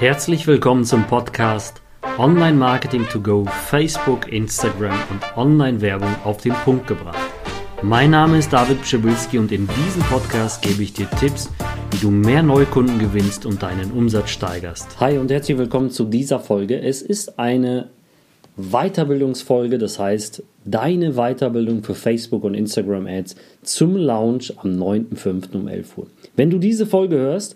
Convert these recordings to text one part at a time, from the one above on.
Herzlich willkommen zum Podcast Online Marketing to Go, Facebook, Instagram und Online-Werbung auf den Punkt gebracht. Mein Name ist David Pschibilski und in diesem Podcast gebe ich dir Tipps, wie du mehr Neukunden gewinnst und deinen Umsatz steigerst. Hi und herzlich willkommen zu dieser Folge. Es ist eine Weiterbildungsfolge, das heißt deine Weiterbildung für Facebook und Instagram Ads zum Launch am 9.5. um 11 Uhr. Wenn du diese Folge hörst,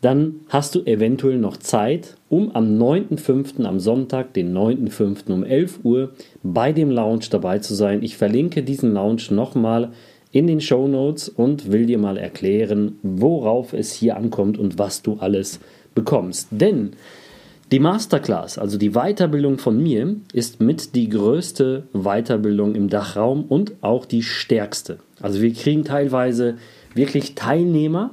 dann hast du eventuell noch Zeit, um am 9.5., am Sonntag, den 9.5. um 11 Uhr bei dem Lounge dabei zu sein. Ich verlinke diesen Lounge nochmal in den Show Notes und will dir mal erklären, worauf es hier ankommt und was du alles bekommst. Denn die Masterclass, also die Weiterbildung von mir, ist mit die größte Weiterbildung im Dachraum und auch die stärkste. Also wir kriegen teilweise wirklich Teilnehmer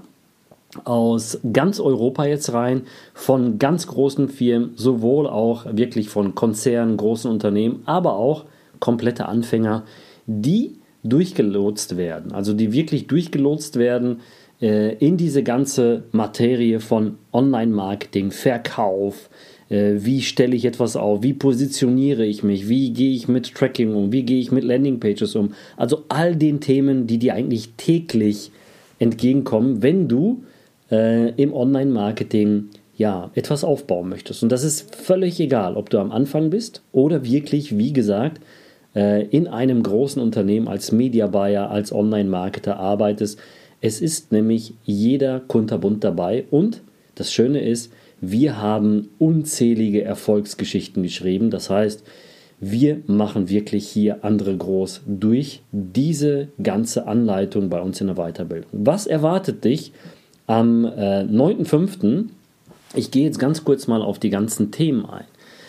aus ganz Europa jetzt rein, von ganz großen Firmen, sowohl auch wirklich von Konzernen, großen Unternehmen, aber auch komplette Anfänger, die durchgelotst werden, also die wirklich durchgelotst werden äh, in diese ganze Materie von Online-Marketing, Verkauf, äh, wie stelle ich etwas auf, wie positioniere ich mich, wie gehe ich mit Tracking um, wie gehe ich mit Landingpages um, also all den Themen, die dir eigentlich täglich entgegenkommen, wenn du äh, im Online-Marketing ja, etwas aufbauen möchtest. Und das ist völlig egal, ob du am Anfang bist oder wirklich, wie gesagt, äh, in einem großen Unternehmen als Media Buyer, als Online-Marketer arbeitest. Es ist nämlich jeder kunterbunt dabei und das Schöne ist, wir haben unzählige Erfolgsgeschichten geschrieben. Das heißt, wir machen wirklich hier andere groß durch diese ganze Anleitung bei uns in der Weiterbildung. Was erwartet dich? Am äh, 9.5. Ich gehe jetzt ganz kurz mal auf die ganzen Themen ein.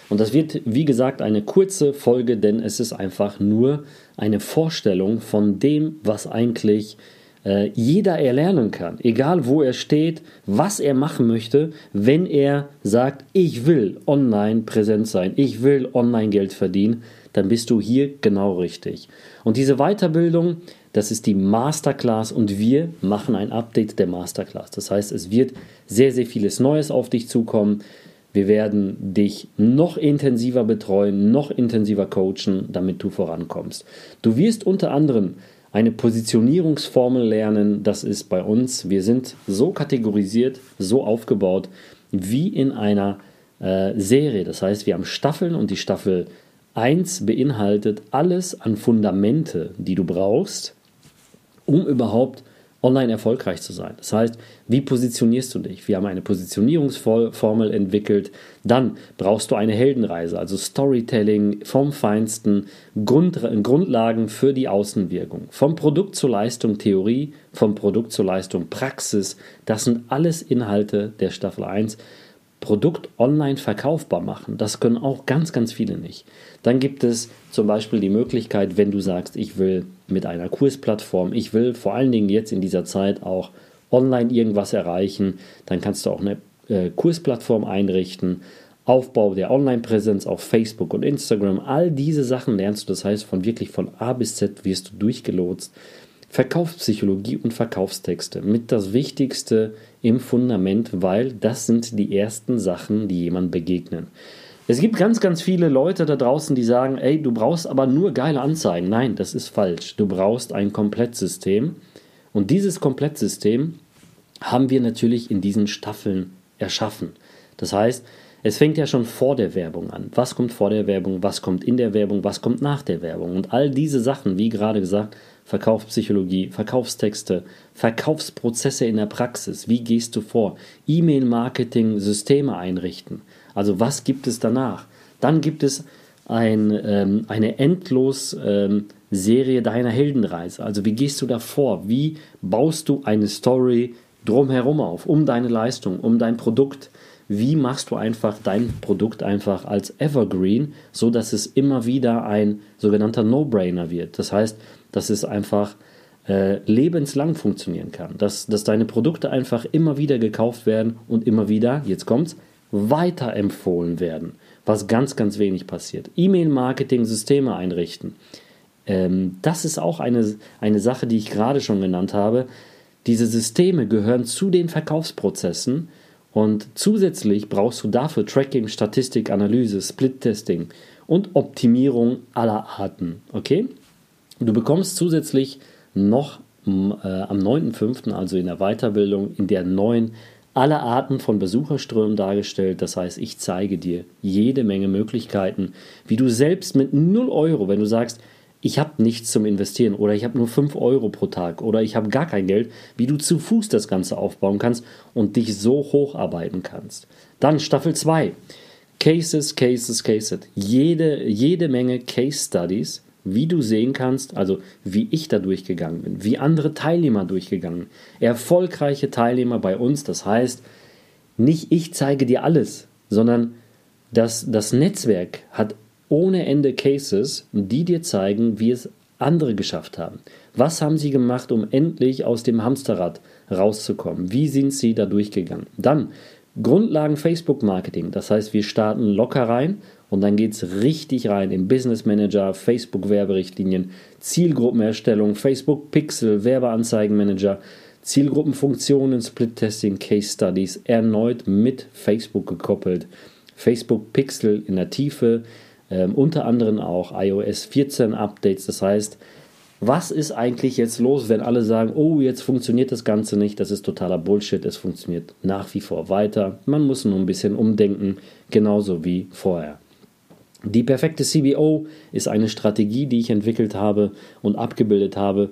Und das wird, wie gesagt, eine kurze Folge, denn es ist einfach nur eine Vorstellung von dem, was eigentlich äh, jeder erlernen kann. Egal wo er steht, was er machen möchte, wenn er sagt, ich will online präsent sein, ich will online Geld verdienen, dann bist du hier genau richtig. Und diese Weiterbildung, das ist die Masterclass und wir machen ein Update der Masterclass. Das heißt, es wird sehr, sehr vieles Neues auf dich zukommen. Wir werden dich noch intensiver betreuen, noch intensiver coachen, damit du vorankommst. Du wirst unter anderem eine Positionierungsformel lernen. Das ist bei uns, wir sind so kategorisiert, so aufgebaut wie in einer äh, Serie. Das heißt, wir haben Staffeln und die Staffel 1 beinhaltet alles an Fundamente, die du brauchst, um überhaupt online erfolgreich zu sein. Das heißt, wie positionierst du dich? Wir haben eine Positionierungsformel entwickelt. Dann brauchst du eine Heldenreise, also Storytelling vom Feinsten, Grund, Grundlagen für die Außenwirkung. Vom Produkt zur Leistung Theorie, vom Produkt zur Leistung Praxis. Das sind alles Inhalte der Staffel 1. Produkt online verkaufbar machen. Das können auch ganz, ganz viele nicht. Dann gibt es zum Beispiel die Möglichkeit, wenn du sagst, ich will mit einer Kursplattform, ich will vor allen Dingen jetzt in dieser Zeit auch online irgendwas erreichen, dann kannst du auch eine äh, Kursplattform einrichten. Aufbau der Online-Präsenz auf Facebook und Instagram, all diese Sachen lernst du. Das heißt, von wirklich von A bis Z wirst du durchgelotst. Verkaufspsychologie und Verkaufstexte mit das Wichtigste im Fundament, weil das sind die ersten Sachen, die jemand begegnen. Es gibt ganz, ganz viele Leute da draußen, die sagen, ey, du brauchst aber nur geile Anzeigen. Nein, das ist falsch. Du brauchst ein Komplettsystem. Und dieses Komplettsystem haben wir natürlich in diesen Staffeln erschaffen. Das heißt, es fängt ja schon vor der Werbung an. Was kommt vor der Werbung? Was kommt in der Werbung? Was kommt nach der Werbung? Und all diese Sachen, wie gerade gesagt, Verkaufspsychologie, Verkaufstexte, Verkaufsprozesse in der Praxis. Wie gehst du vor? E-Mail-Marketing, Systeme einrichten. Also was gibt es danach? Dann gibt es ein, ähm, eine endlos ähm, Serie deiner Heldenreise. Also wie gehst du da vor? Wie baust du eine Story drumherum auf, um deine Leistung, um dein Produkt? Wie machst du einfach dein Produkt einfach als Evergreen, so dass es immer wieder ein sogenannter No-Brainer wird? Das heißt, dass es einfach äh, lebenslang funktionieren kann, dass, dass deine Produkte einfach immer wieder gekauft werden und immer wieder, jetzt kommt's, weiterempfohlen werden, was ganz, ganz wenig passiert. E-Mail-Marketing-Systeme einrichten. Ähm, das ist auch eine, eine Sache, die ich gerade schon genannt habe. Diese Systeme gehören zu den Verkaufsprozessen Und zusätzlich brauchst du dafür Tracking, Statistik, Analyse, Split-Testing und Optimierung aller Arten. Okay? Du bekommst zusätzlich noch äh, am 9.5., also in der Weiterbildung, in der neuen alle Arten von Besucherströmen dargestellt. Das heißt, ich zeige dir jede Menge Möglichkeiten, wie du selbst mit 0 Euro, wenn du sagst, ich habe nichts zum Investieren oder ich habe nur 5 Euro pro Tag oder ich habe gar kein Geld, wie du zu Fuß das Ganze aufbauen kannst und dich so hocharbeiten kannst. Dann Staffel 2. Cases, Cases, Cases. Jede, jede Menge Case Studies, wie du sehen kannst, also wie ich da durchgegangen bin, wie andere Teilnehmer durchgegangen, erfolgreiche Teilnehmer bei uns. Das heißt, nicht ich zeige dir alles, sondern das, das Netzwerk hat ohne Ende Cases, die dir zeigen, wie es andere geschafft haben. Was haben sie gemacht, um endlich aus dem Hamsterrad rauszukommen? Wie sind sie da durchgegangen? Dann Grundlagen Facebook Marketing. Das heißt, wir starten locker rein und dann geht es richtig rein im Business Manager, Facebook Werberichtlinien, Zielgruppenerstellung, Facebook Pixel, Werbeanzeigenmanager, Zielgruppenfunktionen, Split Testing, Case Studies, erneut mit Facebook gekoppelt. Facebook Pixel in der Tiefe, ähm, unter anderem auch iOS 14 Updates. Das heißt, was ist eigentlich jetzt los, wenn alle sagen, oh, jetzt funktioniert das Ganze nicht, das ist totaler Bullshit, es funktioniert nach wie vor weiter. Man muss nur ein bisschen umdenken, genauso wie vorher. Die perfekte CBO ist eine Strategie, die ich entwickelt habe und abgebildet habe.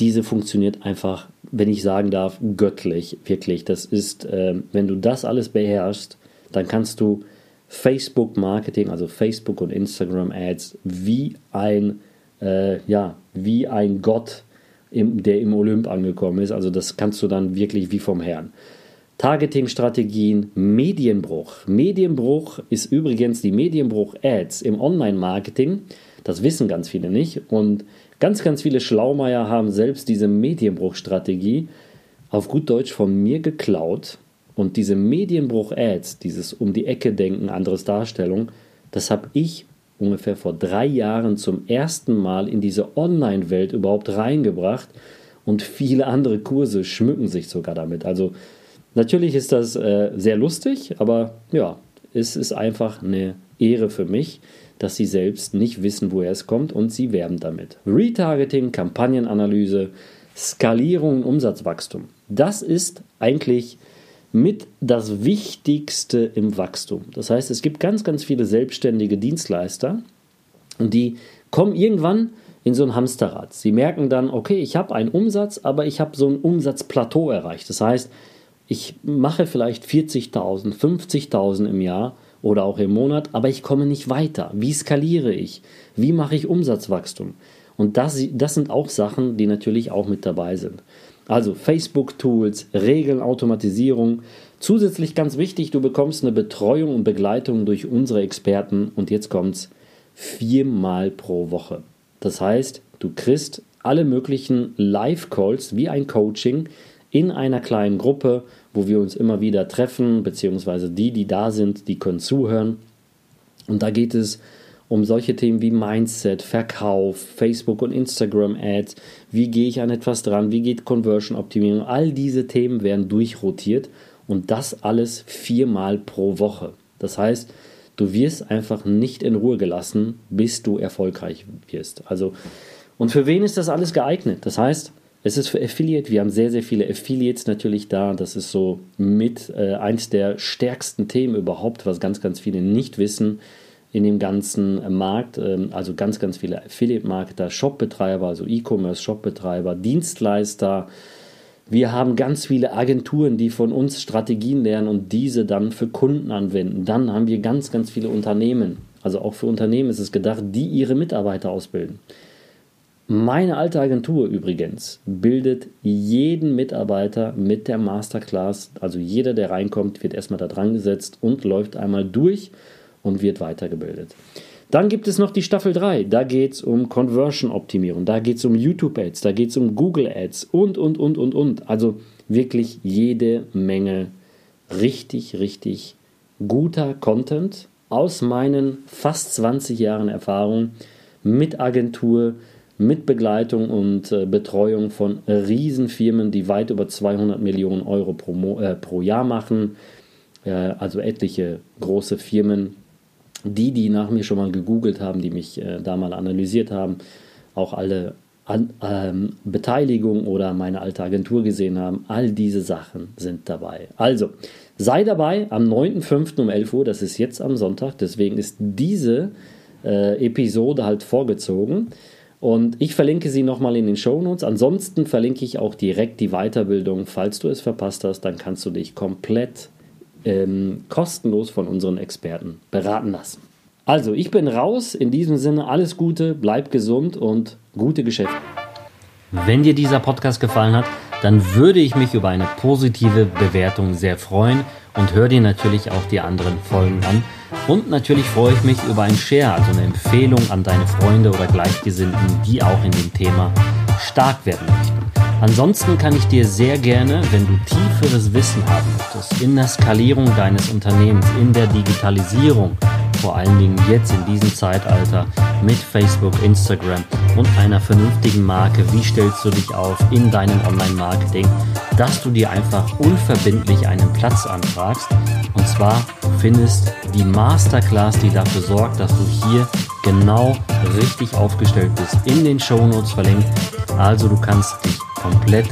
Diese funktioniert einfach, wenn ich sagen darf, göttlich, wirklich. Das ist, äh, wenn du das alles beherrschst, dann kannst du Facebook Marketing, also Facebook und Instagram Ads, wie ein, äh, ja, wie ein Gott, im, der im Olymp angekommen ist. Also das kannst du dann wirklich wie vom Herrn. Targeting-Strategien, Medienbruch. Medienbruch ist übrigens die Medienbruch-Ads im Online-Marketing. Das wissen ganz viele nicht. Und ganz, ganz viele Schlaumeier haben selbst diese Medienbruch-Strategie auf gut Deutsch von mir geklaut. Und diese Medienbruch-Ads, dieses um die Ecke denken, anderes Darstellung, das habe ich ungefähr vor drei Jahren zum ersten Mal in diese Online-Welt überhaupt reingebracht. Und viele andere Kurse schmücken sich sogar damit. Also Natürlich ist das äh, sehr lustig, aber ja, es ist einfach eine Ehre für mich, dass sie selbst nicht wissen, woher es kommt und sie werben damit. Retargeting, Kampagnenanalyse, Skalierung, Umsatzwachstum. Das ist eigentlich mit das Wichtigste im Wachstum. Das heißt, es gibt ganz, ganz viele selbstständige Dienstleister und die kommen irgendwann in so ein Hamsterrad. Sie merken dann, okay, ich habe einen Umsatz, aber ich habe so ein Umsatzplateau erreicht. Das heißt, ich mache vielleicht 40.000, 50.000 im Jahr oder auch im Monat, aber ich komme nicht weiter. Wie skaliere ich? Wie mache ich Umsatzwachstum? Und das, das sind auch Sachen, die natürlich auch mit dabei sind. Also Facebook-Tools, Regeln, Automatisierung. Zusätzlich ganz wichtig, du bekommst eine Betreuung und Begleitung durch unsere Experten und jetzt kommt's viermal pro Woche. Das heißt, du kriegst alle möglichen Live-Calls wie ein Coaching in einer kleinen Gruppe, wo wir uns immer wieder treffen, beziehungsweise die, die da sind, die können zuhören. Und da geht es um solche Themen wie Mindset, Verkauf, Facebook und Instagram Ads, wie gehe ich an etwas dran, wie geht Conversion Optimierung, all diese Themen werden durchrotiert und das alles viermal pro Woche. Das heißt, du wirst einfach nicht in Ruhe gelassen, bis du erfolgreich wirst. Also, und für wen ist das alles geeignet? Das heißt, es ist für Affiliate, wir haben sehr, sehr viele Affiliates natürlich da. Das ist so mit äh, eins der stärksten Themen überhaupt, was ganz, ganz viele nicht wissen in dem ganzen Markt. Ähm, also ganz, ganz viele Affiliate-Marketer, Shopbetreiber, also E-Commerce-Shopbetreiber, Dienstleister. Wir haben ganz viele Agenturen, die von uns Strategien lernen und diese dann für Kunden anwenden. Dann haben wir ganz, ganz viele Unternehmen. Also auch für Unternehmen ist es gedacht, die ihre Mitarbeiter ausbilden. Meine alte Agentur übrigens bildet jeden Mitarbeiter mit der Masterclass. Also jeder, der reinkommt, wird erstmal da dran gesetzt und läuft einmal durch und wird weitergebildet. Dann gibt es noch die Staffel 3. Da geht es um Conversion-Optimierung, da geht es um YouTube-Ads, da geht es um Google-Ads und, und, und, und, und. Also wirklich jede Menge richtig, richtig guter Content aus meinen fast 20 Jahren Erfahrung mit Agentur, mit Begleitung und äh, Betreuung von Riesenfirmen, die weit über 200 Millionen Euro pro, äh, pro Jahr machen. äh, also etliche große Firmen, die, die nach mir schon mal gegoogelt haben, die mich äh, da mal analysiert haben, auch alle an, ähm, Beteiligung oder meine alte Agentur gesehen haben, all diese Sachen sind dabei. Also, sei dabei am 9.5. um 11 Uhr, das ist jetzt am Sonntag, deswegen ist diese äh, Episode halt vorgezogen. Und ich verlinke sie nochmal in den Show Notes. Ansonsten verlinke ich auch direkt die Weiterbildung. Falls du es verpasst hast, dann kannst du dich komplett ähm, kostenlos von unseren Experten beraten lassen. Also, ich bin raus. In diesem Sinne, alles Gute, bleib gesund und gute Geschäfte. Wenn dir dieser Podcast gefallen hat, dann würde ich mich über eine positive Bewertung sehr freuen und hör dir natürlich auch die anderen Folgen an. Und natürlich freue ich mich über ein Share, also eine Empfehlung an deine Freunde oder Gleichgesinnten, die auch in dem Thema stark werden möchten. Ansonsten kann ich dir sehr gerne, wenn du tieferes Wissen haben möchtest, in der Skalierung deines Unternehmens, in der Digitalisierung, vor allen Dingen jetzt in diesem Zeitalter mit Facebook, Instagram und einer vernünftigen Marke, wie stellst du dich auf in deinem Online-Marketing, dass du dir einfach unverbindlich einen Platz anfragst. Und zwar findest die Masterclass, die dafür sorgt, dass du hier genau richtig aufgestellt bist, in den Show Notes verlinkt. Also du kannst dich komplett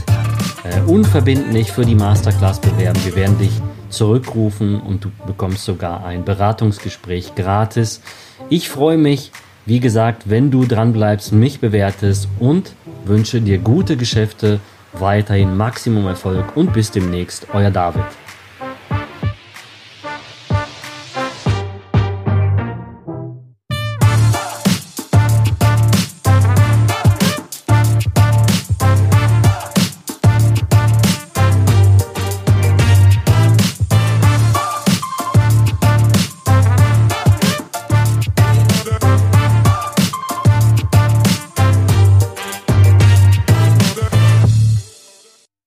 äh, unverbindlich für die Masterclass bewerben. Wir werden dich zurückrufen und du bekommst sogar ein Beratungsgespräch gratis. Ich freue mich, wie gesagt, wenn du dran bleibst, mich bewertest und wünsche dir gute Geschäfte, weiterhin Maximum Erfolg und bis demnächst, euer David.